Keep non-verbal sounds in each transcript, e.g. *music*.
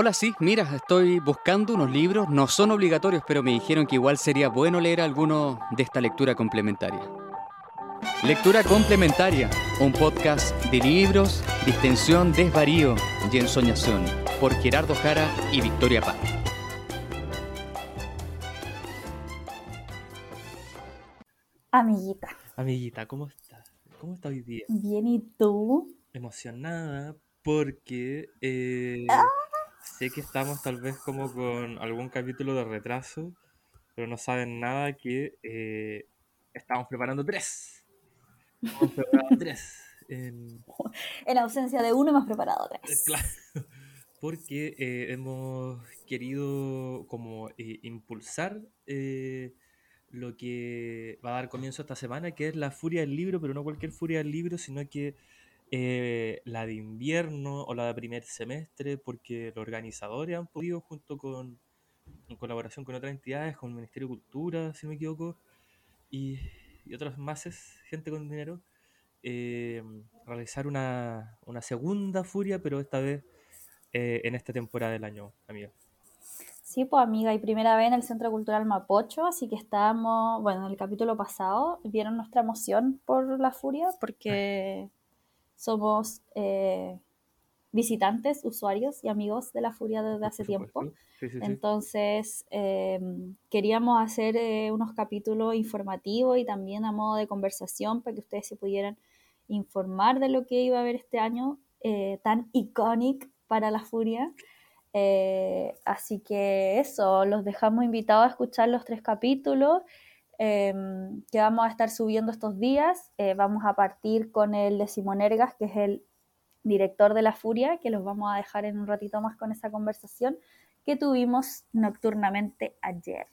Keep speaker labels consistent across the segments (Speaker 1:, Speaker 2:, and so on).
Speaker 1: Hola, sí, mira, estoy buscando unos libros, no son obligatorios, pero me dijeron que igual sería bueno leer alguno de esta lectura complementaria. Lectura complementaria, un podcast de libros, distensión, desvarío y ensoñación, por Gerardo Jara y Victoria Paz.
Speaker 2: Amiguita,
Speaker 3: Amiguita, ¿cómo estás? ¿Cómo estás hoy día?
Speaker 2: bien, ¿y tú?
Speaker 3: Emocionada porque eh, sé que estamos tal vez como con algún capítulo de retraso, pero no saben nada que eh, estamos preparando tres. Estamos preparando tres. En- *laughs*
Speaker 2: En ausencia de uno hemos preparado tres.
Speaker 3: claro, porque eh, hemos querido como eh, impulsar eh, lo que va a dar comienzo esta semana, que es la Furia del Libro, pero no cualquier Furia del Libro, sino que eh, la de invierno o la de primer semestre, porque los organizadores han podido, junto con, en colaboración con otras entidades, con el Ministerio de Cultura, si no me equivoco, y, y otras más, gente con dinero, eh, realizar una, una segunda furia, pero esta vez eh, en esta temporada del año, amiga.
Speaker 2: Sí, pues amiga, y primera vez en el Centro Cultural Mapocho, así que estábamos, bueno, en el capítulo pasado vieron nuestra emoción por la furia, porque somos eh, visitantes, usuarios y amigos de la furia desde hace tiempo.
Speaker 3: supuesto. Sí, sí, sí.
Speaker 2: Entonces, eh, queríamos hacer eh, unos capítulos informativos y también a modo de conversación para que ustedes se pudieran informar de lo que iba a haber este año eh, tan icónico para la furia. Así que eso, los dejamos invitados a escuchar los tres capítulos eh, que vamos a estar subiendo estos días. Eh, vamos a partir con el de Simón Ergas, que es el director de La Furia, que los vamos a dejar en un ratito más con esa conversación que tuvimos nocturnamente ayer.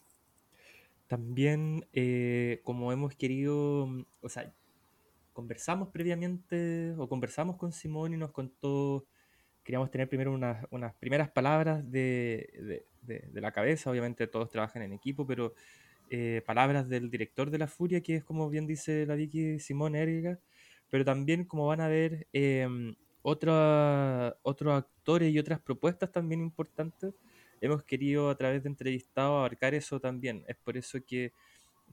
Speaker 3: También, eh, como hemos querido, o sea, conversamos previamente o conversamos con Simón y nos contó, queríamos tener primero unas, unas primeras palabras de, de- de- de la cabeza, obviamente todos trabajan en equipo, pero eh, palabras del director de La Furia, que es como bien dice la Vicky Simón Erga, pero también como van a ver otra- otros actores y otras propuestas también importantes, hemos querido a través de entrevistados abarcar eso también. Es por eso que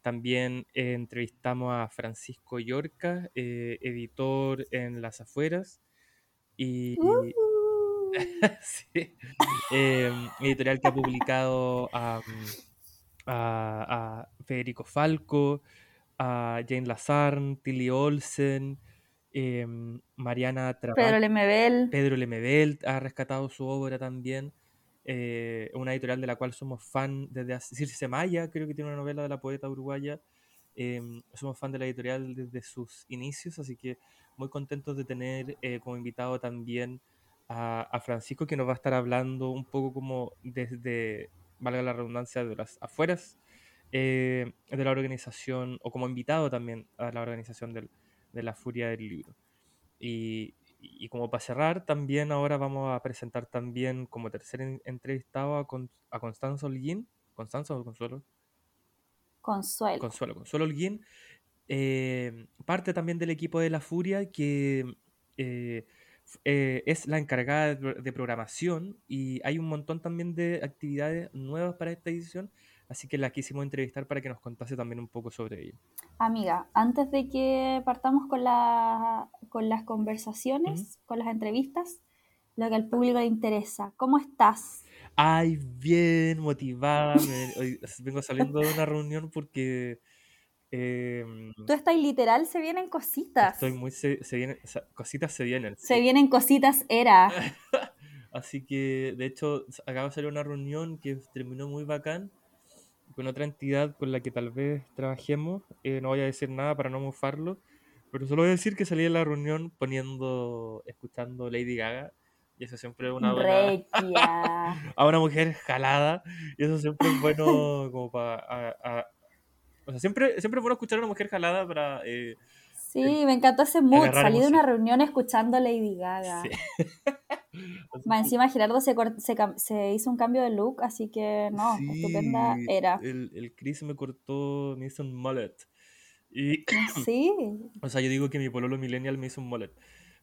Speaker 3: también eh, entrevistamos a Francisco Yorca, eh, editor en Las Afueras, y
Speaker 2: Uh, *laughs*
Speaker 3: sí, em, editorial que ha publicado a, a- a Federico Falco, a Jane Lazarn, Tilly Olsen, em, Mariana
Speaker 2: Pedro
Speaker 3: Trabal,
Speaker 2: Lemebel.
Speaker 3: Pedro Lemebel ha rescatado su obra también. eh, una editorial de la cual somos fan desde hace. Circe Maya, creo que tiene una novela de la poeta uruguaya. em, somos fan de la editorial desde sus inicios, así que muy contentos de tener eh, como invitado también a, a Francisco, que nos va a estar hablando un poco como desde, valga la redundancia, de las afueras eh, de la organización, o como invitado también a la organización del- de la Furia del Libro. Y, y como para cerrar, también ahora vamos a presentar también como tercer en- entrevistado a, Con- a Constanza Holguín. ¿Constanza o Consuelo?
Speaker 2: Consuelo.
Speaker 3: Consuelo, Consuelo Holguín. eh, parte también del equipo de La Furia que eh, eh, es la encargada de, pro- de programación y hay un montón también de actividades nuevas para esta edición, así que la quisimos entrevistar para que nos contase también un poco sobre ello.
Speaker 2: Amiga, antes de que partamos con, la, con las conversaciones, con las entrevistas, lo que al público le interesa, ¿cómo estás?
Speaker 3: Ay, bien motivada. me- *laughs* hoy vengo saliendo de una reunión porque em,
Speaker 2: Tú estás literal, se vienen cositas.
Speaker 3: estoy muy se, se vienen, o sea, cositas se vienen.
Speaker 2: Se
Speaker 3: sí.
Speaker 2: vienen cositas, era. *laughs*
Speaker 3: Así que, de hecho, acaba de salir una reunión que terminó muy bacán con otra entidad con la que tal vez trabajemos. Eh, no voy a decir nada para no mofarlo, pero solo voy a decir que salí de la reunión poniendo, escuchando Lady Gaga. Y eso siempre es una buena... *laughs* A una mujer jalada. Y eso siempre es bueno como para... O sea, siempre, siempre es bueno escuchar a una mujer jalada para... eh,
Speaker 2: Sí, me encantó ese mood. Salí de una reunión escuchando Lady Gaga.
Speaker 3: sí. *laughs*
Speaker 2: Más encima Gerardo se, se, se hizo un cambio de look, así que no, estupenda
Speaker 3: Sí,
Speaker 2: era.
Speaker 3: El, el Chris me cortó, me hizo un mullet. Y, *clears throat*
Speaker 2: Sí,
Speaker 3: o sea, yo digo que mi pololo millennial me hizo un mullet.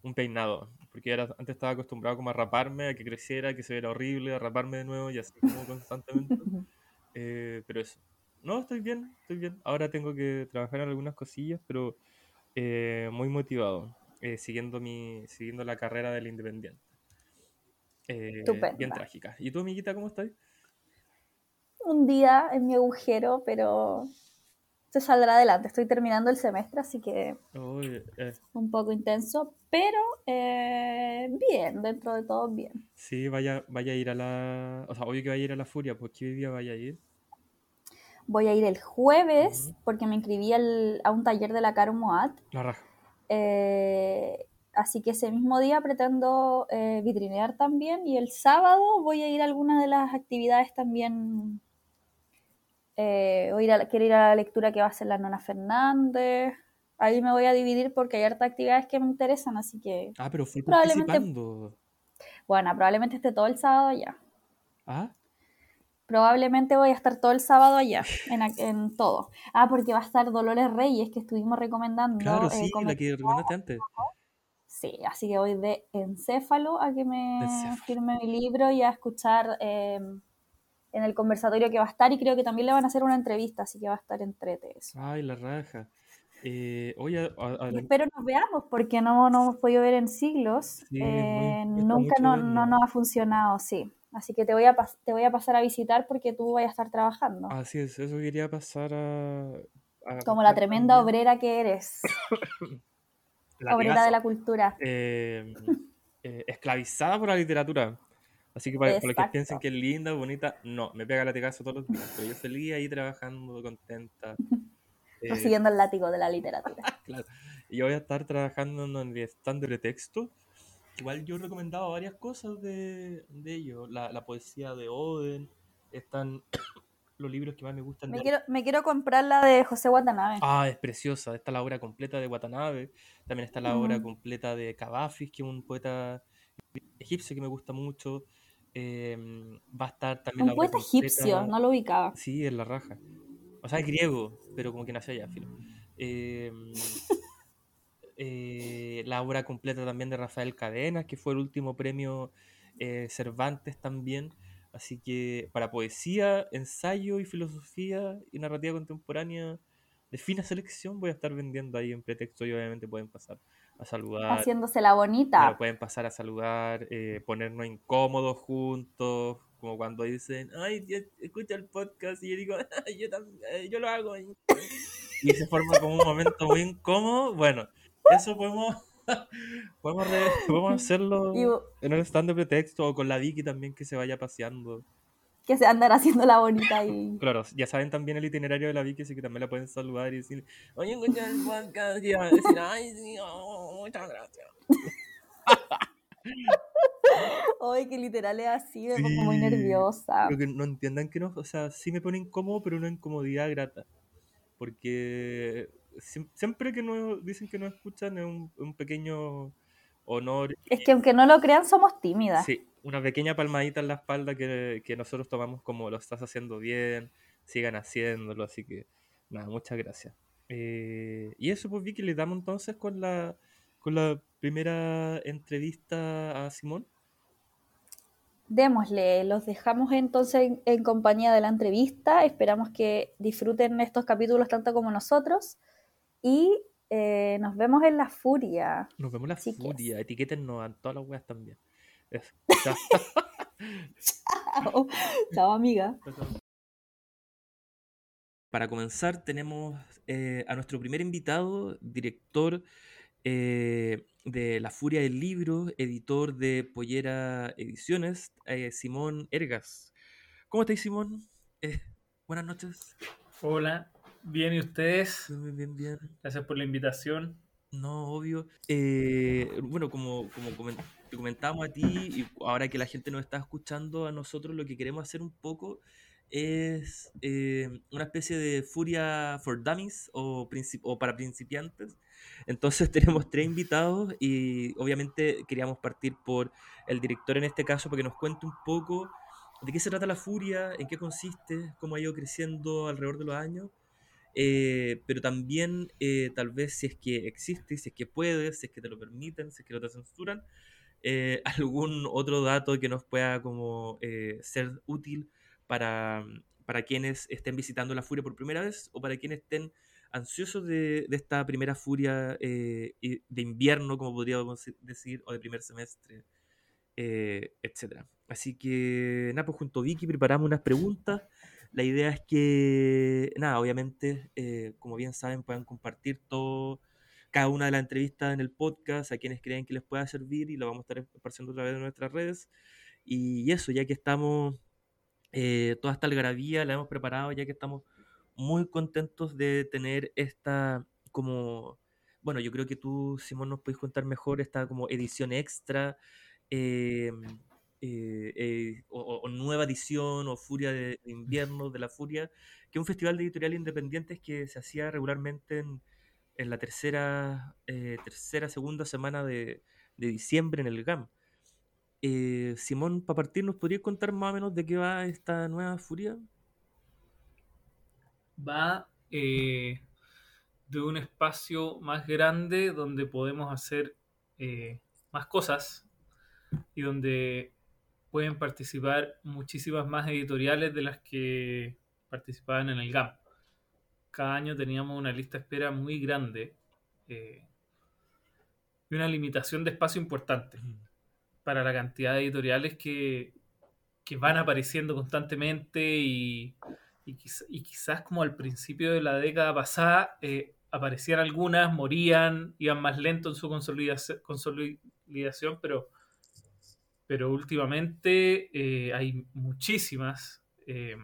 Speaker 3: un peinado, porque era, antes estaba acostumbrado como a raparme, a que creciera, que se viera horrible, a raparme de nuevo y así como constantemente. *laughs* Eh, pero eso. No, estoy bien, estoy bien. Ahora tengo que trabajar en algunas cosillas, pero eh, muy motivado, eh, siguiendo, mi, siguiendo la carrera del independiente. Eh, bien trágica. ¿Y tú, amiguita, cómo estás?
Speaker 2: Un día en mi agujero, pero se saldrá adelante. Estoy terminando el semestre, así que
Speaker 3: eh.
Speaker 2: un poco intenso, pero eh, bien, dentro de todo bien.
Speaker 3: Sí, vaya, vaya a ir a la... O sea, obvio que vaya a ir a la Furia, ¿por qué día vaya a ir?
Speaker 2: Voy a ir el jueves, porque me inscribí a un taller de la Caro Moat.
Speaker 3: La raja.
Speaker 2: Eh, así que ese mismo día pretendo vitrinear también y el sábado voy a ir a algunas de las actividades también eh, ir a, quiero ir a la lectura que va a hacer la Nona Fernández. Ahí me voy a dividir porque hay hartas actividades que me interesan, así que...
Speaker 3: Ah, pero fui participando.
Speaker 2: Bueno, probablemente esté todo el sábado allá.
Speaker 3: ¿Ah?
Speaker 2: Probablemente voy a estar todo el sábado allá, en, todo. Ah, porque va a estar Dolores Reyes, que estuvimos recomendando.
Speaker 3: Claro, eh, sí, la que recomendaste antes.
Speaker 2: Sí, así que voy de encéfalo a que me firme mi libro y a escuchar eh, en el conversatorio que va a estar y creo que también le van a hacer una entrevista, así que va a estar entrete eso.
Speaker 3: Ay, la raja. Eh,
Speaker 2: espero nos veamos porque no, no hemos podido ver en siglos. Eh, nunca no, no, nos ha funcionado, sí. Así que te voy, a te voy a pasar a visitar porque tú vas a estar trabajando.
Speaker 3: Así es, eso quería pasar a...
Speaker 2: Como la tremenda obrera que eres. *coughs* obrera de la cultura. *laughs*
Speaker 3: Eh, esclavizada por la literatura. Así que para, los que piensen que es linda, bonita, no, me pega latigazo todos los días. Pero yo feliz ahí trabajando, contenta. *laughs*
Speaker 2: Eh, siguiendo el látigo de la literatura. *laughs*
Speaker 3: claro. Y yo voy a estar trabajando en el stand de texto. Igual yo he recomendado varias cosas de, de ello. La, la, poesía de Oden. Están *coughs* los libros que más me gustan.
Speaker 2: Me, quiero, me quiero comprar la de José Watanabe.
Speaker 3: Ah, es preciosa. Está la obra completa de Watanabe. También está la obra completa de Cavafis, que es un poeta egipcio que me gusta mucho. Em, va a estar también
Speaker 2: Un poeta egipcio, no lo ubicaba.
Speaker 3: Sí, es la raja. O sea, es griego, pero como que nació allá, filo. Em, *laughs* eh, la obra completa también de Rafael Cadenas, que fue el último premio eh, Cervantes también. Así que para poesía, ensayo y filosofía y narrativa contemporánea de fina selección voy a estar vendiendo ahí en pretexto y obviamente pueden pasar a saludar.
Speaker 2: Haciéndose la bonita.
Speaker 3: pueden pasar a saludar, eh, ponernos incómodos juntos, como cuando dicen, ay, escucha el podcast y yo digo, *laughs* yo, también, yo lo hago. *laughs* Y se forma como un momento muy incómodo. Bueno, eso podemos, *laughs* podemos, podemos hacerlo en el stand de pretexto o con la Vicky también que se vaya paseando
Speaker 2: que se andan haciendo la bonita y... *laughs*
Speaker 3: Claro, ya saben también el itinerario de la Vicky, así que también la pueden saludar y decir, oye, escucha el podcast, y a decir, ay, sí, oh, muchas gracias. *laughs*
Speaker 2: Oye, que literal es así, me pongo muy nerviosa.
Speaker 3: Pero que no entiendan que no, o sea, sí me pone incómodo, pero una incomodidad grata. Porque siempre que no dicen que no escuchan es un, un pequeño honor.
Speaker 2: Es que aunque no lo crean, somos tímidas.
Speaker 3: Sí, una pequeña palmadita en la espalda que, nosotros tomamos como lo estás haciendo bien, sigan haciéndolo, así que nada, muchas gracias. Eh, y eso, pues Vicky, le damos entonces con la, con la primera entrevista a Simón.
Speaker 2: Démosle, los dejamos entonces en, compañía de la entrevista, esperamos que disfruten estos capítulos tanto como nosotros y eh, nos vemos en la furia.
Speaker 3: Nos vemos en la furia, etiquétennos a todas las weas también. *laughs*
Speaker 2: Chao. amiga. *laughs*
Speaker 3: Para comenzar, tenemos eh, a nuestro primer invitado, director eh, de La Furia del Libro, editor de Pollera Ediciones, eh, Simón Ergas. ¿Cómo estáis, Simón? buenas noches.
Speaker 4: Hola, bien, ¿y ustedes?
Speaker 3: Bien, bien, bien.
Speaker 4: Gracias por la invitación.
Speaker 3: No, obvio. bueno, como, como te comentamos a ti y ahora que la gente nos está escuchando a nosotros, lo que queremos hacer un poco es eh, una especie de furia for dummies o, o para principiantes. Entonces *laughs* tenemos tres invitados y obviamente queríamos partir por el director en este caso para que nos cuente un poco de qué se trata la furia, en qué consiste, cómo ha ido creciendo alrededor de los años eh, pero también eh, tal vez si es que existe, si es que puede, si es que te lo permiten, si es que no te censuran, eh, *laughs* algún otro dato que nos pueda como ser útil para, para quienes estén visitando la furia por primera vez o para quienes estén ansiosos de, de esta primera furia de invierno, como podríamos decir, o de primer semestre, etc. Así que, nada, pues junto a Vicky preparamos unas preguntas la idea es que, nada, obviamente, eh, como bien saben, puedan compartir todo, cada una de las entrevistas en el podcast a quienes creen que les pueda servir y lo vamos a estar esparciendo a través de nuestras redes. Y eso, ya que estamos, eh, toda esta algarabía la hemos preparado, ya que estamos muy contentos de tener esta como, bueno, yo creo que tú, Simón, nos puedes contar mejor esta como edición extra. Eh, eh, eh, o, Nueva Edición o Furia de, Invierno de la Furia, que es un festival de editorial independientes que se hacía regularmente en, en la tercera, eh, tercera, segunda semana de, de, diciembre en el GAM. Simón, para partir, ¿nos podrías contar más o menos de qué va esta nueva Furia?
Speaker 4: Va de un espacio más grande donde podemos hacer más cosas y donde pueden participar muchísimas más editoriales de las que participaban en el GAM. Cada año teníamos una lista de espera muy grande eh, y una limitación de espacio importante para la cantidad de editoriales que, van apareciendo constantemente y, quizás como al principio de la década pasada eh, aparecían algunas, morían, iban más lento en su consolidación, pero pero últimamente eh, hay muchísimas. Eh,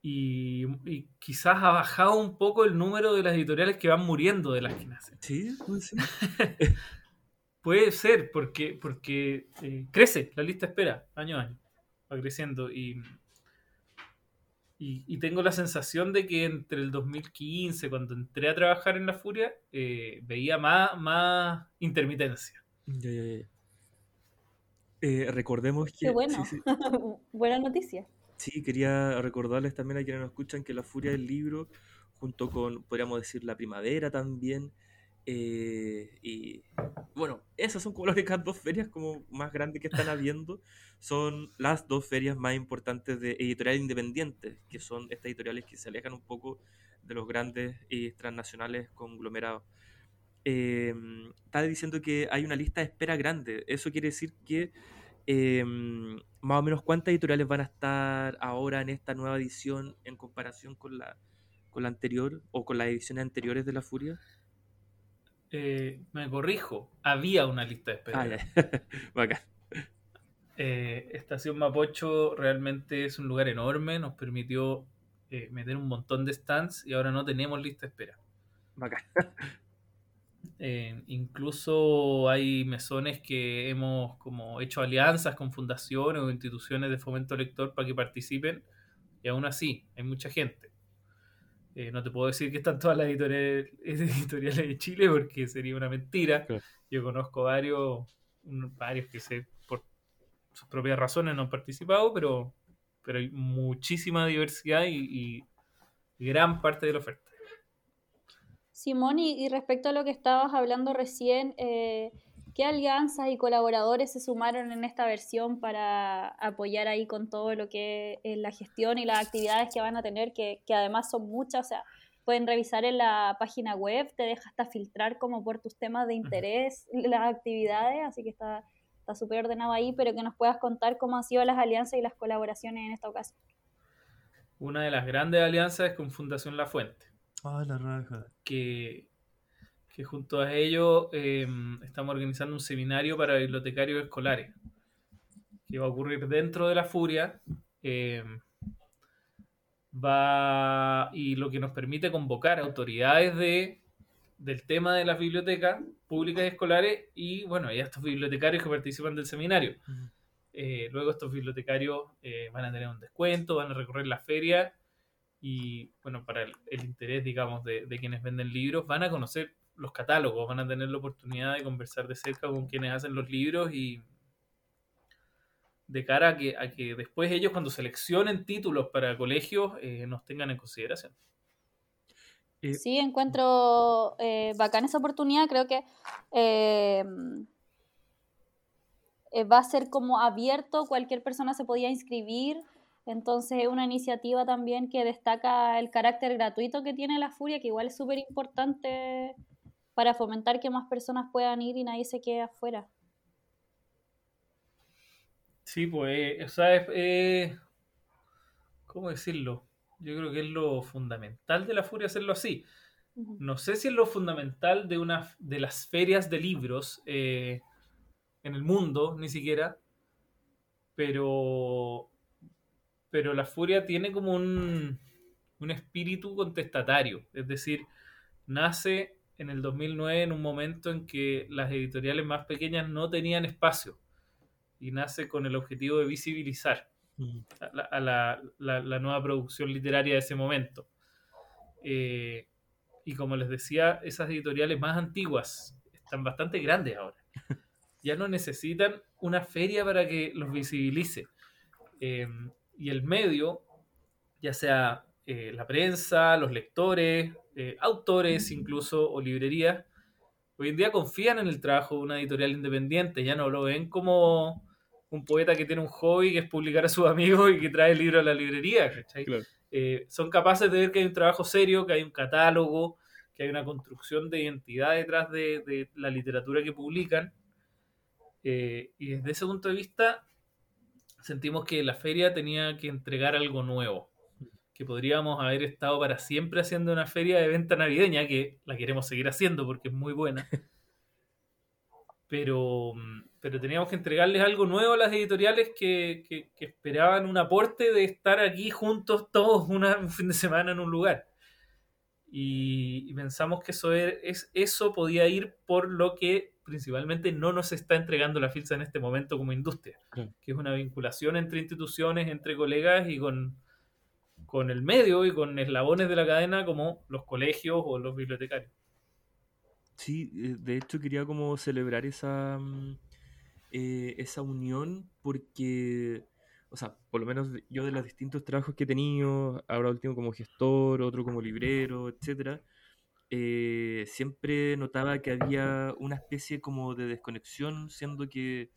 Speaker 4: y, quizás ha bajado un poco el número de las editoriales que van muriendo de las que nacen.
Speaker 3: Sí,
Speaker 4: puede ser, *laughs* porque, porque eh, crece la lista espera año a año. Va creciendo. Y, y, tengo la sensación de que entre el 2015, cuando entré a trabajar en La Furia, veía más, más intermitencia.
Speaker 3: Ya, ya. Eh, recordemos que...
Speaker 2: Qué bueno, *laughs* buena noticia.
Speaker 3: Sí, quería recordarles también a quienes nos escuchan que La Furia del Libro, junto con, podríamos decir, La Primavera también, eh, y bueno, esas son como las únicas dos ferias como más grandes que están habiendo. Son las dos ferias más importantes de editoriales independientes, que son estas editoriales que se alejan un poco de los grandes y transnacionales conglomerados. Eh, está diciendo que hay una lista de espera grande. Eso quiere decir que em, más o menos cuántas editoriales van a estar ahora en esta nueva edición en comparación con la, con la anterior o con las ediciones anteriores de La Furia.
Speaker 4: Eh, me corrijo, había una lista de espera.
Speaker 3: Ah, *laughs*
Speaker 4: eh, Estación Mapocho realmente es un lugar enorme, nos permitió eh, meter un montón de stands y ahora no tenemos lista de espera.
Speaker 3: Bacán.
Speaker 4: Eh, incluso hay mesones que hemos como hecho alianzas con fundaciones o instituciones de fomento lector para que participen y aún así hay mucha gente. Eh, no te puedo decir que están todas las editoriales, *laughs* editoriales de Chile porque sería una mentira. Yo conozco varios, varios que sé por sus propias razones no han participado, pero, pero hay muchísima diversidad y gran parte de la oferta.
Speaker 2: Simón, y, respecto a lo que estabas hablando recién, eh, ¿qué alianzas y colaboradores se sumaron en esta versión para apoyar ahí con todo lo que es la gestión y las actividades que van a tener, que, además son muchas? O sea, pueden revisar en la página web, te deja hasta filtrar como por tus temas de interés *laughs* las actividades, así que está súper ordenado ahí, pero que nos puedas contar cómo han sido las alianzas y las colaboraciones en esta ocasión.
Speaker 4: Una de las grandes alianzas es con Fundación La Fuente.
Speaker 3: Ah, la raja.
Speaker 4: Que, que junto a ello em, estamos organizando un seminario para bibliotecarios escolares que va a ocurrir dentro de la Furia. Em, va y lo que nos permite convocar autoridades de, del tema de las bibliotecas públicas y escolares y bueno, y estos bibliotecarios que participan del seminario. Eh, luego estos bibliotecarios eh, van a tener un descuento, van a recorrer la feria y bueno, para el, interés, digamos, de, quienes venden libros, van a conocer los catálogos, van a tener la oportunidad de conversar de cerca con quienes hacen los libros y, de cara a que, a que después ellos cuando seleccionen títulos para colegios eh, nos tengan en consideración.
Speaker 2: Eh, sí, encuentro eh, bacán esa oportunidad, creo que eh, va a ser como abierto, cualquier persona se podía inscribir, entonces es una iniciativa también que destaca el carácter gratuito que tiene la Furia, que igual es súper importante para fomentar que más personas puedan ir y nadie se quede afuera.
Speaker 4: Sí, pues, o sea, es, ¿cómo decirlo? Yo creo que es lo fundamental de la furia hacerlo así. No sé si es lo fundamental de una de las ferias de libros eh, en el mundo, ni siquiera, pero, pero la furia tiene como un, un espíritu contestatario, es decir, nace en el 2009 en un momento en que las editoriales más pequeñas no tenían espacio y nace con el objetivo de visibilizar mm. a, la, la, nueva producción literaria de ese momento. Eh, y como les decía, esas editoriales más antiguas están bastante grandes ahora. Ya no necesitan una feria para que los visibilice. Eh, y el medio, ya sea eh, la prensa, los lectores, autores incluso o librerías, hoy en día confían en el trabajo de una editorial independiente, ya no lo ven como un poeta que tiene un hobby que es publicar a sus amigos y que trae el libro a la librería. Eh, son capaces de ver que hay un trabajo serio, que hay un catálogo, que hay una construcción de identidad detrás de, la literatura que publican. Eh, y desde ese punto de vista, sentimos que la feria tenía que entregar algo nuevo, que podríamos haber estado para siempre haciendo una feria de venta navideña, que la queremos seguir haciendo porque es muy buena. *laughs* pero, pero teníamos que entregarles algo nuevo a las editoriales que, que, esperaban un aporte de estar aquí juntos todos un fin de semana en un lugar. Y, pensamos que eso, es, eso podía ir por lo que principalmente no nos está entregando la FILSA en este momento como industria, que es una vinculación entre instituciones, entre colegas y con, con el medio y con eslabones de la cadena como los colegios o los bibliotecarios.
Speaker 3: Sí, eh, de hecho quería como celebrar esa, mm, eh, esa unión porque, o sea, por lo menos yo de los distintos trabajos que he tenido, ahora último como gestor, otro como librero, etcétera, eh, siempre notaba que había una especie como de desconexión, siendo que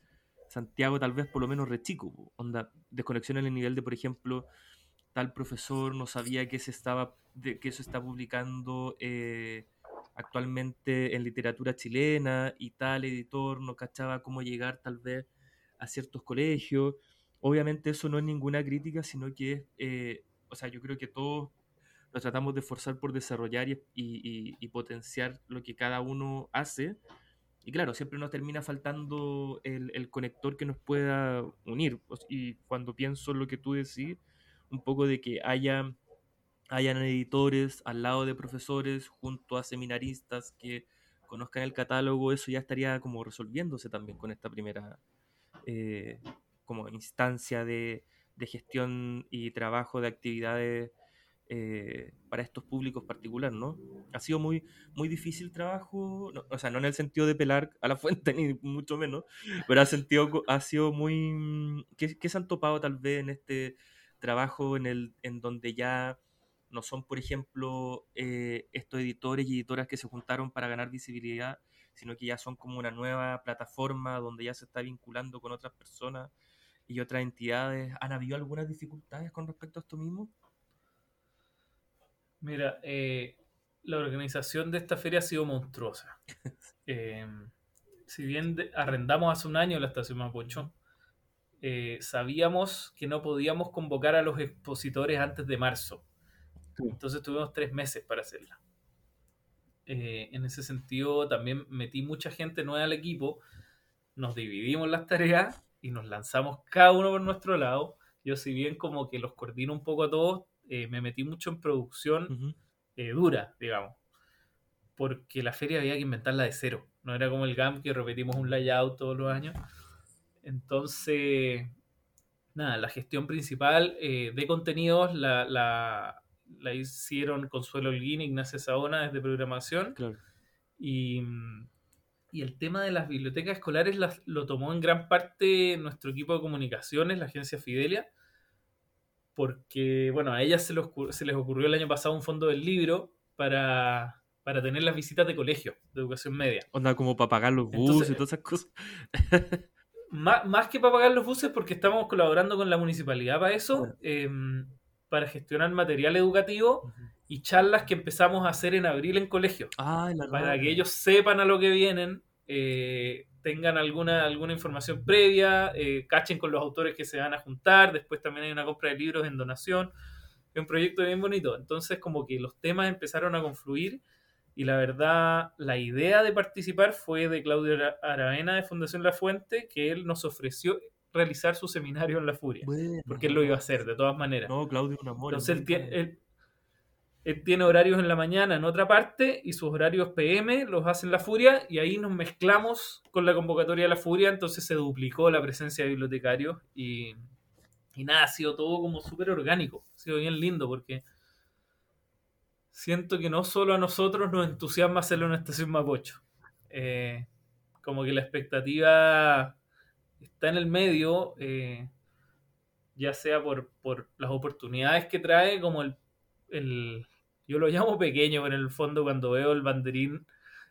Speaker 3: Santiago tal vez por lo menos rechico, onda, desconexión en el nivel de, por ejemplo, tal profesor no sabía que se estaba, de, eso está publicando actualmente en literatura chilena y tal editor no cachaba cómo llegar tal vez a ciertos colegios. Obviamente eso no es ninguna crítica, sino que es, eh, o sea, yo creo que todos lo tratamos de forzar por desarrollar y, potenciar lo que cada uno hace. Y claro, siempre nos termina faltando el, el, conector que nos pueda unir. Y cuando pienso en lo que tú decís, un poco de que haya hayan editores al lado de profesores junto a seminaristas que conozcan el catálogo, eso ya estaría como resolviéndose también con esta primera eh, como instancia de, gestión y trabajo de actividades eh, para estos públicos particulares, ¿no? Ha sido muy, muy difícil trabajo, o sea, no en el sentido de pelar a la *laughs* fuente, ni mucho menos, pero ha, sentido, ha sido muy... ¿Qué, ¿Qué, se han topado tal vez en este trabajo en, el, en donde ya no son, por ejemplo, eh, estos editores y editoras que se juntaron para ganar visibilidad, sino que ya son como una nueva plataforma donde ya se está vinculando con otras personas y otras entidades. ¿Han habido algunas dificultades con respecto a esto mismo?
Speaker 4: Mira, eh, la organización de esta feria ha sido monstruosa. *laughs* Em, si bien arrendamos hace un año la estación Mapocho, eh, sabíamos que no podíamos convocar a los expositores antes de marzo entonces tuvimos tres meses para hacerla. Eh, en ese sentido, también metí mucha gente nueva al equipo, nos dividimos las tareas y nos lanzamos cada uno por nuestro lado. Yo, si bien como que los coordino un poco a todos, eh, me metí mucho en producción eh, dura, digamos. Porque la feria había que inventarla de cero. No era como el GAM que repetimos un layout todos los años. Entonces, nada, la gestión principal de contenidos la, la hicieron Consuelo Holguín, Ignacia Saona desde programación. Y, y el tema de las bibliotecas escolares lo tomó en gran parte nuestro equipo de comunicaciones, la agencia Fidelia, porque, bueno, a ellas se, se les ocurrió el año pasado un fondo del libro para, para tener las visitas de colegio, de educación media.
Speaker 3: Onda como para pagar los buses y todas esas cosas. *laughs*
Speaker 4: más, más, que para pagar los buses, porque estamos colaborando con la municipalidad para eso, em, para gestionar material educativo y charlas que empezamos a hacer en abril en colegio. para que ellos sepan a lo que vienen, eh, tengan alguna, alguna información previa, eh, cachen con los autores que se van a juntar, después también hay una compra de libros en donación. Es un proyecto bien bonito. Entonces como que los temas empezaron a confluir y la verdad la idea de participar fue de Claudio Aravena de Fundación La Fuente, que él nos ofreció realizar su seminario en La Furia, porque él lo iba a hacer de todas maneras.
Speaker 3: No, Claudio un amor.
Speaker 4: Entonces él, él tiene horarios en la mañana en otra parte y sus horarios PM los hace en La Furia y ahí nos mezclamos con la convocatoria de La Furia, entonces se duplicó la presencia de bibliotecarios y, y nada, ha sido todo como súper orgánico, ha sido bien lindo porque siento que no solo a nosotros nos entusiasma hacerlo en Estación Mapocho, eh, como que la expectativa está en el medio, eh, ya sea por, por las oportunidades que trae como el el, yo lo llamo pequeño, pero en el fondo cuando veo el banderín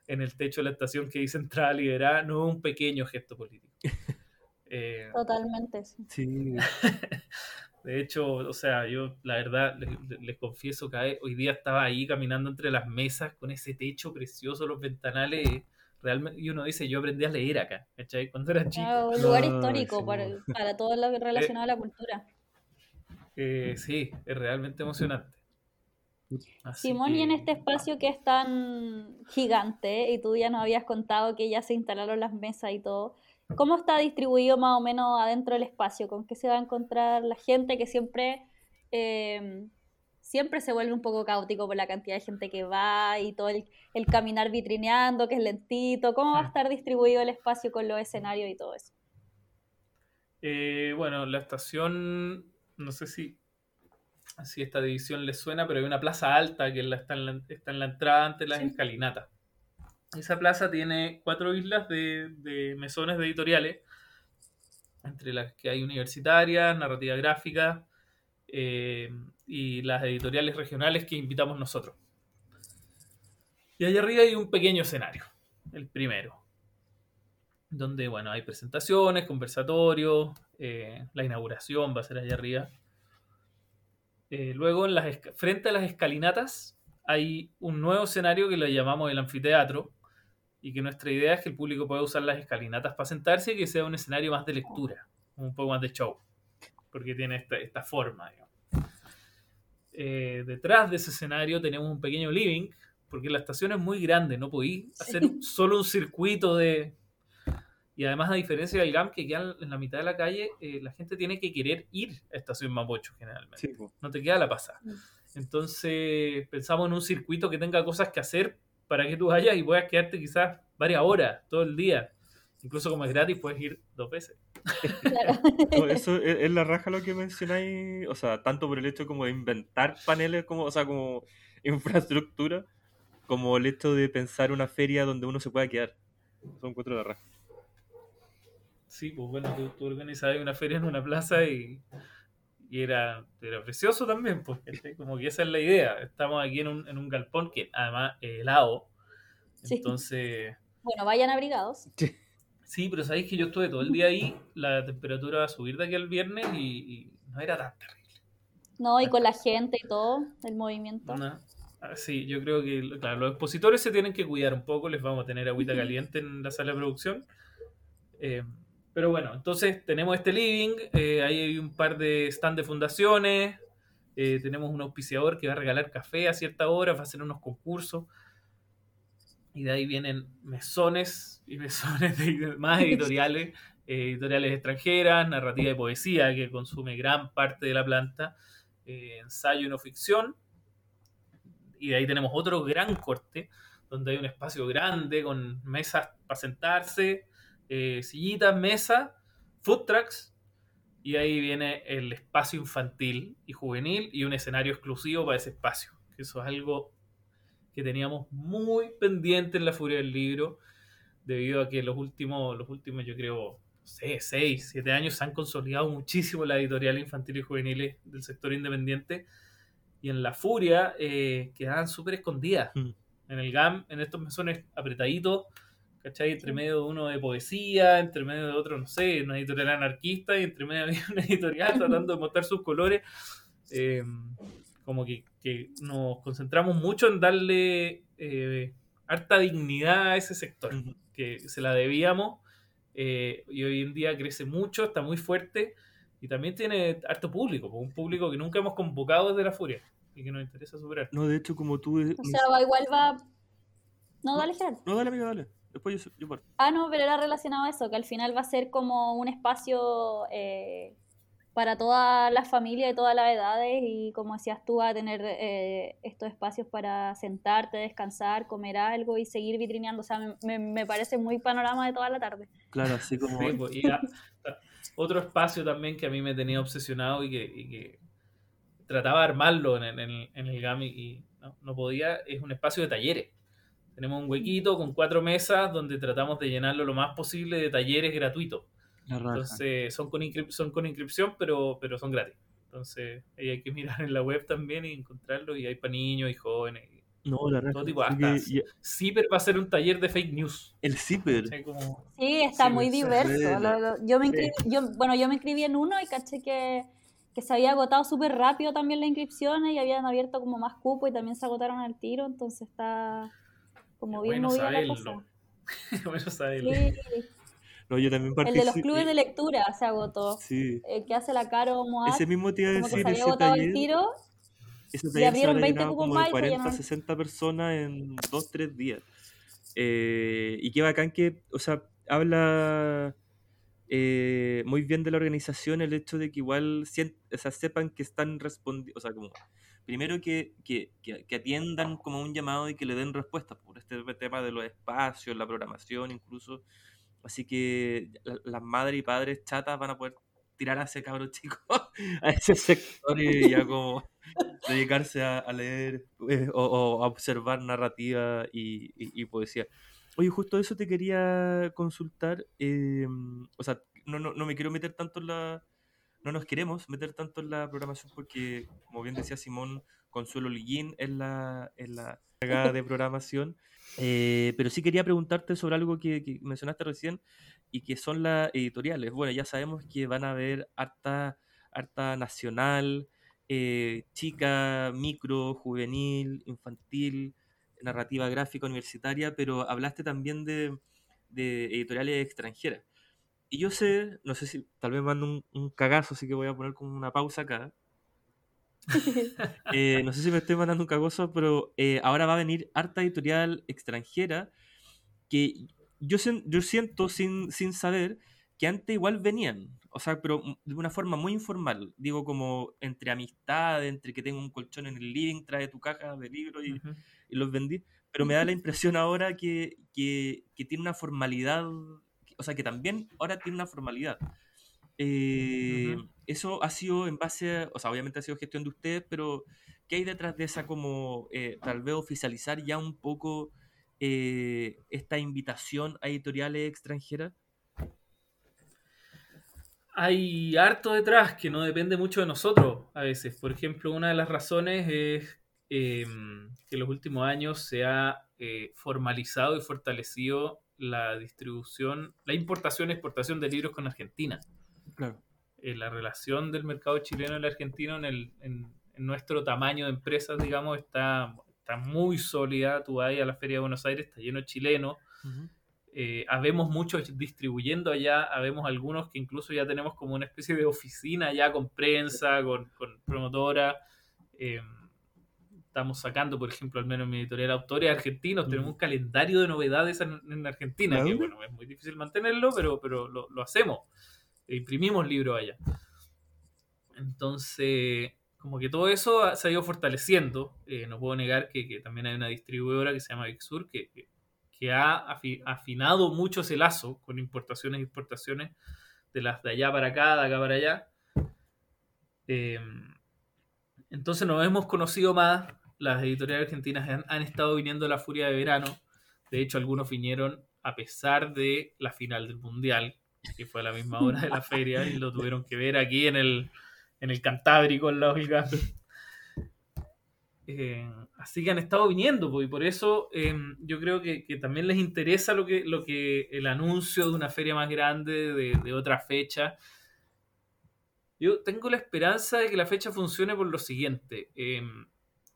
Speaker 4: en el techo de la estación que dice entrada liberada, no es un pequeño gesto político. *laughs*
Speaker 2: Eh, Totalmente,
Speaker 4: sí. *laughs* De hecho, o sea, yo la verdad les, confieso que hoy día estaba ahí caminando entre las mesas con ese techo precioso, los ventanales. Realmente, y uno dice, yo aprendí a leer acá, ¿cachai? Cuando era chico.
Speaker 2: un lugar histórico para, para, todo lo *laughs* relacionado a la cultura.
Speaker 4: Eh, sí, es realmente emocionante.
Speaker 2: Simón, y en este espacio que es tan gigante, y tú ya nos habías contado que ya se instalaron las mesas y todo, ¿cómo está distribuido más o menos adentro del espacio? ¿Con qué se va a encontrar la gente que siempre, em, siempre se vuelve un poco caótico por la cantidad de gente que va y todo el, caminar vitrineando, que es lentito? ¿Cómo va a estar distribuido el espacio con los escenarios y todo eso?
Speaker 4: Eh, bueno, la estación, no sé si si esta división les suena, pero hay una plaza alta que está en la, está en la entrada ante las escalinatas. Esa plaza tiene cuatro islas de, mesones de editoriales, entre las que hay universitarias, narrativa gráfica eh, y las editoriales regionales que invitamos nosotros. Y allá arriba hay un pequeño escenario, el primero, donde bueno, hay presentaciones, conversatorios, eh, la inauguración va a ser allá arriba. Eh, luego, en las, frente a las escalinatas, hay un nuevo escenario que le llamamos el anfiteatro y que nuestra idea es que el público pueda usar las escalinatas para sentarse y que sea un escenario más de lectura, un poco más de show, porque tiene esta, forma. Eh, detrás de ese escenario tenemos un pequeño living, porque la estación es muy grande, no podéis hacer solo un circuito de, y además, a diferencia del GAM que queda en la mitad de la calle, eh, la gente tiene que querer ir a Estación Mapocho generalmente. No te queda la pasada. Mm. Entonces, pensamos en un circuito que tenga cosas que hacer para que tú vayas y puedas quedarte quizás varias horas, todo el día. Incluso como es gratis, puedes ir dos veces.
Speaker 3: Claro. *laughs* Eso es, la raja lo que mencionáis, o sea, tanto por el hecho como de inventar paneles, como, o sea, como *laughs* infraestructura, como el hecho de pensar una feria donde uno se pueda quedar. Son cuatro de raja.
Speaker 4: Sí, pues bueno, tú, organizabas una feria en una plaza y, era, era, precioso también, porque *laughs* como que esa es la idea. Estamos aquí en un, en un galpón que además es helado. Entonces.
Speaker 2: Bueno, vayan abrigados.
Speaker 4: Sí. pero sabéis que yo estuve todo el día ahí, la temperatura va a subir de aquí al viernes y, no era tan terrible.
Speaker 2: No, y con la gente y todo, el movimiento.
Speaker 4: Ah, sí, yo creo que claro, los expositores se tienen que cuidar un poco, les vamos a tener agüita *laughs* caliente en la sala de producción. Eh, pero bueno, entonces tenemos este living, eh, ahí hay un par de stand de fundaciones, eh, tenemos un auspiciador que va a regalar café a cierta hora, va a hacer unos concursos. Y de ahí vienen mesones y mesones de más editoriales, eh, editoriales extranjeras, narrativa de poesía que consume gran parte de la planta, ensayo y no ficción. Y de ahí tenemos otro gran corte, donde hay un espacio grande con mesas para sentarse, eh, sillitas, mesa, food trucks, y ahí viene el espacio infantil y juvenil y un escenario exclusivo para ese espacio. Eso es algo que teníamos muy pendiente en la Furia del Libro, debido a que los últimos, los últimos yo creo, no sé, 6, 7 años se han consolidado muchísimo la editorial infantil y juvenil del sector independiente y en la furia eh, quedaban súper escondidas.
Speaker 3: Mm.
Speaker 4: En el GAM, en estos mesones apretaditos, ¿cachai? Entre medio de uno de poesía, entre medio de otro, no sé, una editorial anarquista y entre medio *laughs* de una editorial tratando de mostrar sus colores. Eh, como que, que, nos concentramos mucho en darle eh, harta dignidad a ese sector, que se la debíamos eh, y hoy en día crece mucho, está muy fuerte y también tiene harto público, un público que nunca hemos convocado desde la furia y que nos interesa superar.
Speaker 3: No, de hecho, como tú...
Speaker 2: O sea, va, igual va... No, dale, Gerardo.
Speaker 3: No, dale, amiga, dale. Después yo, yo parto.
Speaker 2: Ah, no, pero era relacionado a eso, que al final va a ser como un espacio eh, para toda la familia de todas las edades y como decías tú, va a tener eh, estos espacios para sentarte, descansar, comer algo y seguir vitrineando. O sea, me, me- me parece muy panorama de toda la tarde.
Speaker 3: Claro, así *laughs* como...
Speaker 4: Sí, pues, y a- otro espacio también que a mí me tenía obsesionado y que, y que trataba de armarlo en, el- en el, en el GAMI y no, no podía, es un espacio de talleres. Tenemos un huequito con cuatro mesas donde tratamos de llenarlo lo más posible de talleres gratuitos. Entonces son con, inscrip- son con inscripción, pero, pero son gratis. Entonces ahí hay que mirar en la web también y encontrarlo. Y hay para niños y jóvenes.
Speaker 3: no, la raja.
Speaker 4: todo tipo, hasta-
Speaker 3: que
Speaker 4: va a ser un taller de fake news.
Speaker 3: el.
Speaker 4: Como-
Speaker 2: Sí, está
Speaker 4: Sí,
Speaker 2: muy diverso.
Speaker 3: buena.
Speaker 2: Lo- lo- yo me inscribí, yo, bueno, yo me inscribí en uno y caché que, que se había agotado súper rápido también las inscripciones y habían abierto como más cupo y también se agotaron al tiro, entonces está como
Speaker 4: Qué
Speaker 2: bien
Speaker 4: bueno
Speaker 2: movida la
Speaker 4: saberlo.
Speaker 2: cosa. *laughs*
Speaker 4: bueno saberlo.
Speaker 2: Sí,
Speaker 3: No, yo también
Speaker 2: el de los
Speaker 3: participé.
Speaker 2: clubes de lectura se agotó.
Speaker 3: Sí.
Speaker 2: El que hace la Caro Moat,
Speaker 3: Ese mismo te iba a
Speaker 2: como que
Speaker 3: decir,
Speaker 2: se había
Speaker 3: ese
Speaker 2: agotado
Speaker 3: taller,
Speaker 2: el tiro.
Speaker 3: ese taller se
Speaker 2: abrieron
Speaker 3: habrá
Speaker 2: 20
Speaker 3: llenado
Speaker 2: cupos
Speaker 3: como de
Speaker 2: y se
Speaker 3: 40,
Speaker 2: llenaron.
Speaker 3: 60 personas en 2, 3 días. Eh, y qué bacán que, o sea, habla eh, muy bien de la organización el hecho de que igual o sea, sepan que están respondiendo, o sea, como primero que, que, que- atiendan como un llamado y que le den respuestas por este tema de los espacios, la programación incluso. Así que la- las madres y padres chatas van a poder tirar a ese cabro chico *laughs* a ese sector y ya como dedicarse a, leer eh, o, a observar narrativa y poesía. Oye, justo eso te quería consultar. eh, o sea, no, no, no me quiero meter tanto en la... No nos queremos meter tanto en la programación porque, como bien decía Simón, Consuelo Liguín es la, es la de programación. Eh, pero sí quería preguntarte sobre algo que, que mencionaste recién y que son las editoriales. Bueno, ya sabemos que van a haber harta, harta nacional, eh, chica, micro, juvenil, infantil, narrativa gráfica universitaria, pero hablaste también de, de editoriales extranjeras. Y yo sé, no sé si tal vez mando un, un cagazo, así que voy a poner como una pausa acá. Eh, no sé si me estoy mandando un cagazo, pero eh, ahora va a venir harta editorial extranjera que yo, yo siento sin, sin saber que antes igual venían, o sea, pero de una forma muy informal, digo como entre amistad, entre que tengo un colchón en el living, trae tu caja de libros y,
Speaker 4: Ujú.
Speaker 3: y los vendí, pero me da la impresión ahora que, que, que tiene una formalidad, o sea, que también ahora tiene una formalidad. Eh. Eso ha sido en base, a- o sea, obviamente ha sido gestión de ustedes, pero ¿qué hay detrás de esa como eh, tal vez oficializar ya un poco eh, esta invitación a editoriales extranjeras?
Speaker 4: Hay harto detrás que no depende mucho de nosotros a veces. Por ejemplo, una de las razones es eh, que en los últimos años se ha formalizado y fortalecido la distribución, la importación y exportación de libros con Argentina.
Speaker 3: Claro.
Speaker 4: Eh, la relación del mercado chileno y el argentino en, el, en, en nuestro tamaño de empresas, digamos, está, está muy sólida. Tú vas a la Feria de Buenos Aires, está lleno de chilenos. Eh, habemos muchos distribuyendo allá, habemos algunos que incluso ya tenemos como una especie de oficina ya con prensa, con, con promotora. Eh, estamos sacando, por ejemplo, al menos en mi editorial Autores Argentinos, tenemos un calendario de novedades en, en Argentina, que bueno, es muy difícil mantenerlo, pero, pero lo, lo hacemos. Imprimimos libros allá. Entonces, como que todo eso se ha ido fortaleciendo. Eh, no puedo negar que, que también hay una distribuidora que se llama Vixur que, que, que ha afi- afinado mucho ese lazo con importaciones y exportaciones de las de allá para acá, de acá para allá. Eh, entonces nos hemos conocido más. Las editoriales argentinas han, estado viniendo a la furia de verano. De hecho, algunos vinieron a pesar de la final del Mundial, que fue a la misma hora de la feria y lo tuvieron que ver aquí en el, en el Cantábrico, en la Olga. *laughs* Eh, así que han estado viniendo, pues, y por eso eh, yo creo que, que, también les interesa lo que, lo que el anuncio de una feria más grande, de, otra fecha. Yo tengo la esperanza de que la fecha funcione por lo siguiente. Eh,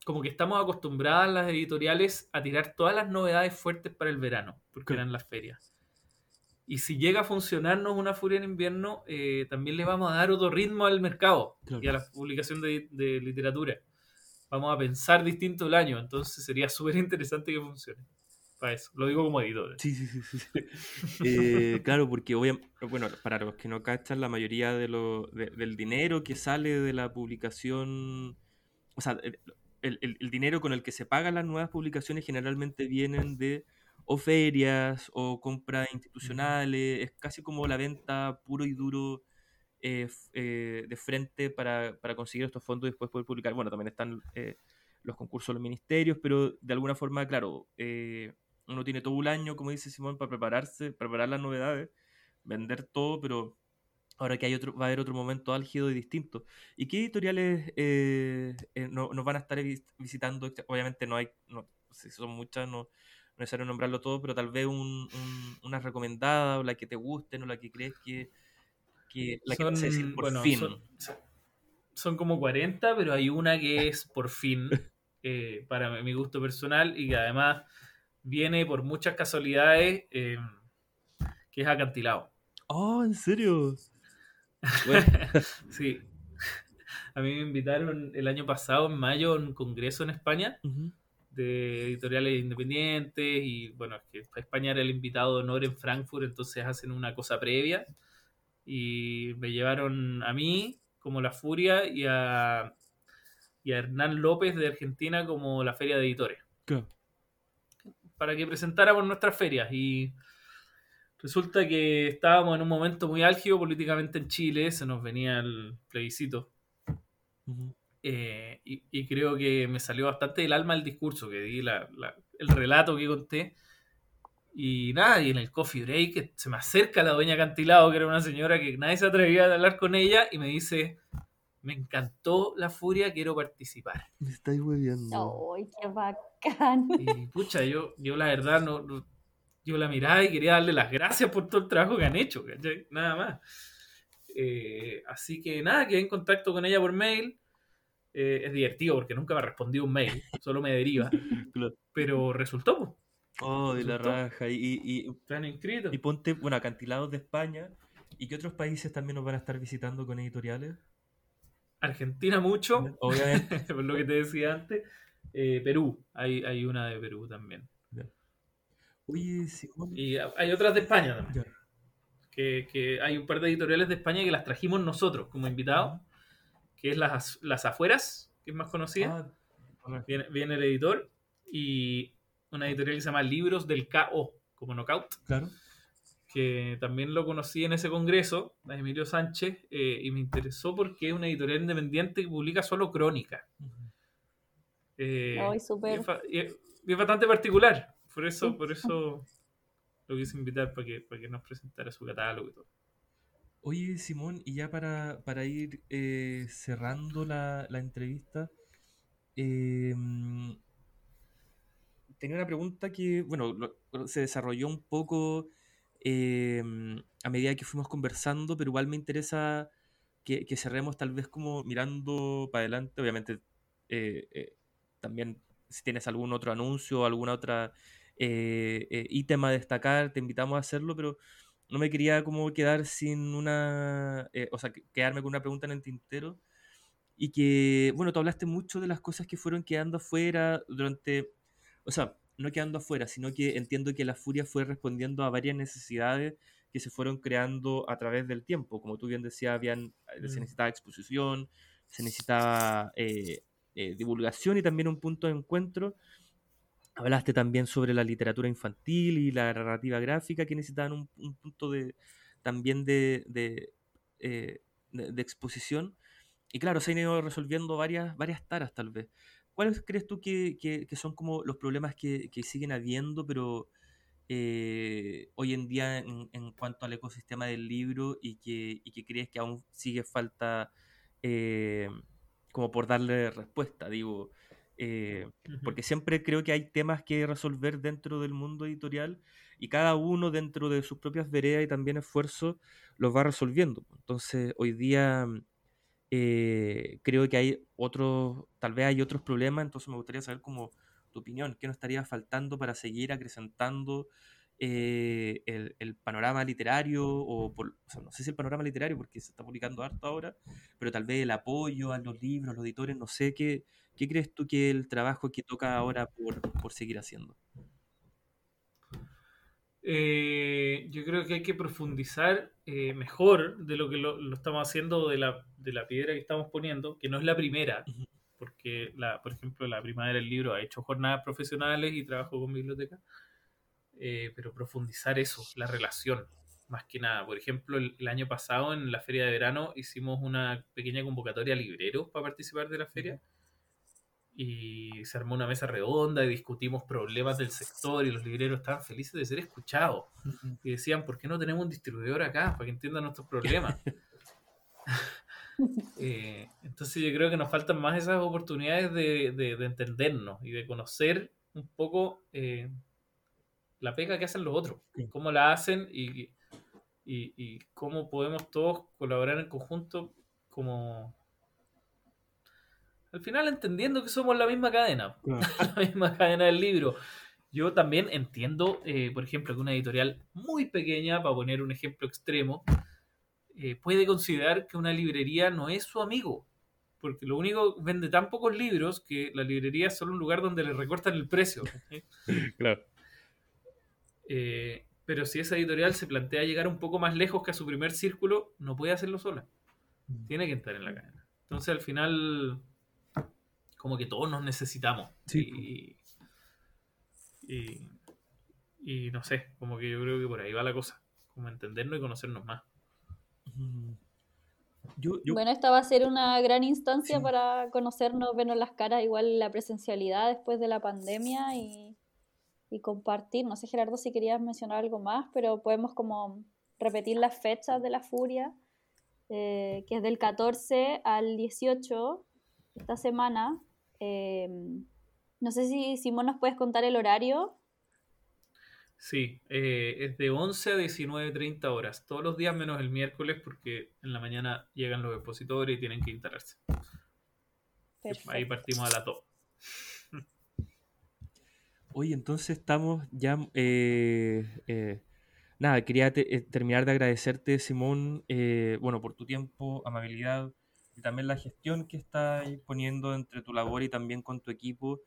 Speaker 4: como que estamos acostumbradas las editoriales a tirar todas las novedades fuertes para el verano, porque eran las ferias. Y si llega a funcionarnos una furia en invierno, eh, también le vamos a dar otro ritmo al mercado claro. y a la publicación de, de, literatura. Vamos a pensar distinto el año, entonces sería *laughs* súper interesante que funcione. Para eso, lo digo como editor.
Speaker 3: Sí, sí, sí. sí. *laughs* eh, claro, porque obviamente, bueno, para los que no cachan, la mayoría de lo, de, del dinero que sale de la publicación, o sea, el, el, el, dinero con el que se pagan las nuevas publicaciones generalmente vienen de o ferias o compras institucionales, es casi como la venta puro y duro eh, eh, de frente para, para, conseguir estos fondos y después poder publicar. Bueno, también están eh, los concursos de los ministerios, pero de alguna forma, claro, uno tiene todo un año, como dice Simón, para prepararse, preparar las novedades, vender todo, pero ahora que hay otro, va a haber otro momento álgido y distinto. ¿Y qué editoriales eh, eh, no, nos van a estar visitando? Obviamente no hay, no, si son muchas, no, no es necesario nombrarlo todo, pero tal vez un, un, una recomendada o la que te gusten o la que crees que, que la
Speaker 4: son,
Speaker 3: que vas a decir por
Speaker 4: bueno,
Speaker 3: fin.
Speaker 4: Son, son, como 40, pero hay una que es por fin, eh, para mi gusto personal y que además viene por muchas casualidades, eh, que es acantilado.
Speaker 3: Oh, ¿en serio?
Speaker 4: Bueno. *laughs* sí. A mí me invitaron el año pasado, en mayo, a un congreso en España uh -huh. de editoriales independientes y bueno, es que España era el invitado de honor en Frankfurt, entonces hacen una cosa previa y me llevaron a mí como La Furia y a, y a Hernán López de Argentina como la Feria de Editores.
Speaker 3: ¿Qué?
Speaker 4: Para que presentáramos nuestras ferias y Resulta que estábamos en un momento muy álgido políticamente en Chile, se nos venía el plebiscito. Uh -huh. eh, y, y, creo que me salió bastante del alma el discurso que di, la, la, el relato que conté. Y nada, y en el coffee break se me acerca la dueña Cantilado, que era una señora que nadie se atrevía a hablar con ella, y me dice, me encantó la furia, quiero participar.
Speaker 3: Me estáis hueviando.
Speaker 2: ¡Ay, qué bacán!
Speaker 4: Y pucha, yo, yo la verdad no, no yo la miraba y quería darle las gracias por todo el trabajo que han hecho, ¿cachai? Nada más. Eh, así que nada, quedé en contacto con ella por mail. Eh, es divertido porque nunca me ha respondido un mail, *laughs* solo me deriva. Pero resultó. Pues.
Speaker 3: Oh, de la raja. Y, y,
Speaker 4: Están inscritos.
Speaker 3: Y ponte, bueno, acantilados de España. ¿Y qué otros países también nos van a estar visitando con editoriales?
Speaker 4: Argentina mucho,
Speaker 3: obviamente. *laughs*
Speaker 4: por lo que te decía antes. Eh, Perú, hay, hay una de Perú también.
Speaker 3: Oye, sí,
Speaker 4: Y hay otras de España también. Que, que, hay un par de editoriales de España que las trajimos nosotros como invitados, que es las, las Afueras, que es más conocida. Ah, viene, viene, el editor y una editorial que se llama Libros del KO, como Knockout.
Speaker 3: Claro.
Speaker 4: Que también lo conocí en ese congreso, de Emilio Sánchez, eh, y me interesó porque es una editorial independiente que publica solo crónica. Uh -huh. eh,
Speaker 2: Ay, super.
Speaker 4: y, es, y es bastante particular. Por eso, por eso lo quise invitar para que, para que nos presentara su catálogo y todo.
Speaker 3: Oye, Simón, y ya para, para ir eh, cerrando la, la entrevista, eh, tenía una pregunta que, bueno, lo, se desarrolló un poco eh, a medida que fuimos conversando, pero igual me interesa que, que cerremos tal vez como mirando para adelante, obviamente eh, eh, también si tienes algún otro anuncio o alguna otra eh, eh, ítem a destacar, te invitamos a hacerlo, pero no me quería como quedar sin una, eh, o sea, quedarme con una pregunta en el tintero. Y que, bueno, tú hablaste mucho de las cosas que fueron quedando afuera durante, o sea, no quedando afuera, sino que entiendo que la furia fue respondiendo a varias necesidades que se fueron creando a través del tiempo. Como tú bien decías, habían, mm. se necesitaba exposición, se necesitaba eh, eh, divulgación y también un punto de encuentro. Hablaste también sobre la literatura infantil y la narrativa gráfica que necesitaban un, un punto de, también de, de, eh, exposición. Y claro, se han ido resolviendo varias, varias taras tal vez. ¿Cuáles crees tú que, que, son como los problemas que, que siguen habiendo, pero eh, hoy en día en, en, cuanto al ecosistema del libro y que, y que crees que aún sigue falta eh, como por darle respuesta, digo, eh, porque siempre creo que hay temas que resolver dentro del mundo editorial y cada uno dentro de sus propias veredas y también esfuerzos los va resolviendo. Entonces, hoy día eh, creo que hay otros, tal vez hay otros problemas, entonces me gustaría saber como tu opinión, qué nos estaría faltando para seguir acrecentando eh, el, panorama literario, o, por, no sé si el panorama literario, porque se está publicando harto ahora, pero tal vez el apoyo a los libros, a los editores, no sé, ¿qué, qué crees tú que el trabajo que toca ahora por, por seguir haciendo?
Speaker 4: Eh, yo creo que hay que profundizar eh, mejor de lo que lo, estamos haciendo de la, de la, piedra que estamos poniendo, que no es la primera, porque, la, por ejemplo, la primavera del libro ha hecho jornadas profesionales y trabajo con biblioteca, eh, pero profundizar eso, la relación, más que nada. Por ejemplo, el, año pasado en la feria de verano hicimos una pequeña convocatoria a libreros para participar de la feria y se armó una mesa redonda y discutimos problemas del sector y los libreros estaban felices de ser escuchados. Y decían, ¿por qué no tenemos un distribuidor acá para que entiendan nuestros problemas? *laughs* *laughs* Eh, entonces yo creo que nos faltan más esas oportunidades de, entendernos y de conocer un poco eh, la pega que hacen los otros, cómo la hacen y, y cómo podemos todos colaborar en conjunto como al final entendiendo que somos la misma cadena, *laughs* la misma cadena del libro. Yo también entiendo, eh, por ejemplo, que una editorial muy pequeña, para poner un ejemplo extremo, eh, puede considerar que una librería no es su amigo, porque lo único vende tan pocos libros que la librería es solo un lugar donde le recortan el precio. *laughs* claro. Eh, pero si esa editorial se plantea llegar un poco más lejos que a su primer círculo, no puede hacerlo sola. Mm. Tiene que entrar en la cadena. Entonces, al final, como que todos nos necesitamos. Y, y, no sé, como que yo creo que por ahí va la cosa, como entendernos y conocernos más.
Speaker 2: Mm. Bueno, esta va a ser una gran instancia para conocernos, vernos las caras, igual la presencialidad después de la pandemia y, compartir. No sé, Gerardo, si querías mencionar algo más, pero podemos como repetir las fechas de la furia, eh, que es del 14 al 18 esta semana. Em, no sé si Simón nos puedes contar el horario.
Speaker 4: Sí, eh, es de 11 a 19.30 horas, todos los días menos el miércoles porque en la mañana llegan los expositores y tienen que instalarse. Ahí partimos a la top.
Speaker 3: Oye, entonces estamos ya... Eh, eh, nada, quería terminar de agradecerte, Simón, bueno, por tu tiempo, amabilidad, y también la gestión que estás poniendo entre tu labor y también con tu equipo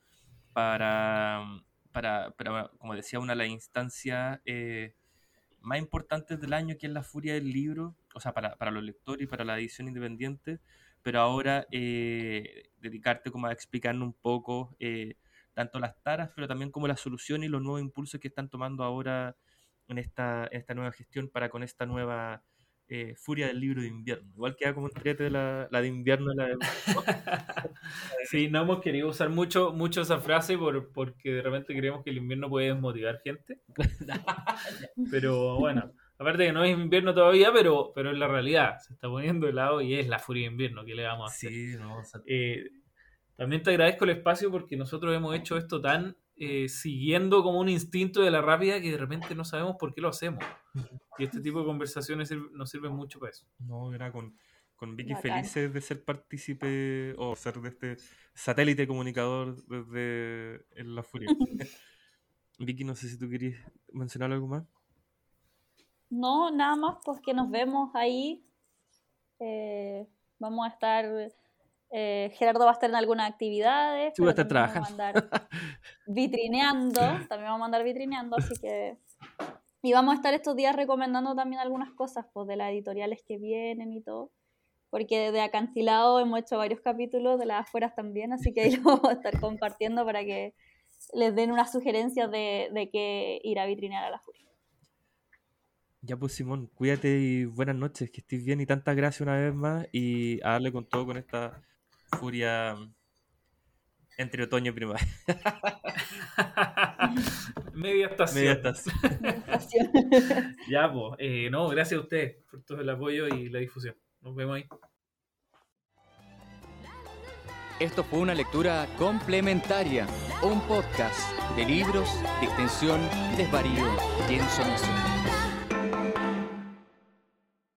Speaker 3: para, para, para como decía, una de las instancias eh, más importantes del año, que es la furia del libro, o sea, para, para los lectores y para la edición independiente, pero ahora eh, dedicarte como a explicarnos un poco eh, tanto las taras, pero también como las soluciones y los nuevos impulsos que están tomando ahora en esta, en esta nueva gestión para con esta nueva eh, Furia del libro de invierno. Igual queda como entrete la, la de invierno. La de... *laughs*
Speaker 4: sí, no hemos querido usar mucho, mucho esa frase por, porque de repente creemos que el invierno puede desmotivar gente. *laughs* pero bueno, aparte que no es invierno todavía, pero, pero es la realidad. Se está poniendo helado y es la furia de invierno. que le vamos a hacer? Sí, no, eh, también te agradezco el espacio porque nosotros hemos hecho esto tan eh, siguiendo como un instinto de la rápida que de repente no sabemos por qué lo hacemos. Y este tipo de conversaciones nos sirven mucho para eso.
Speaker 3: No, era con, con Vicky felices de ser partícipe o ser de este satélite comunicador desde La Furia. *laughs* Vicky, no sé si tú querías mencionar algo más.
Speaker 2: No, nada más, pues que nos vemos ahí. Eh, vamos a estar eh, Gerardo va a estar en algunas actividades.
Speaker 3: Sí, va a estar trabajando.
Speaker 2: Vamos a andar vitrineando, *laughs* también vamos a andar vitrineando, así que... Y vamos a estar estos días recomendando también algunas cosas, pues, de las editoriales que vienen y todo. Porque de Acantilado hemos hecho varios capítulos, de las afueras también, así que ahí lo *laughs* vamos a estar compartiendo para que les den unas sugerencias de, de qué ir a vitrinear a la furia.
Speaker 3: Ya pues Simón, cuídate y buenas noches, que estés bien y tantas gracias una vez más y a darle con todo con esta furia Entre otoño y primavera. *laughs*
Speaker 4: Media estación.
Speaker 3: Media estación. *laughs*
Speaker 4: ya, pues. no, gracias a ustedes por todo el apoyo y la difusión. Nos vemos ahí.
Speaker 1: Esto fue una lectura complementaria, un podcast de libros de extensión, desvarío y ensonación.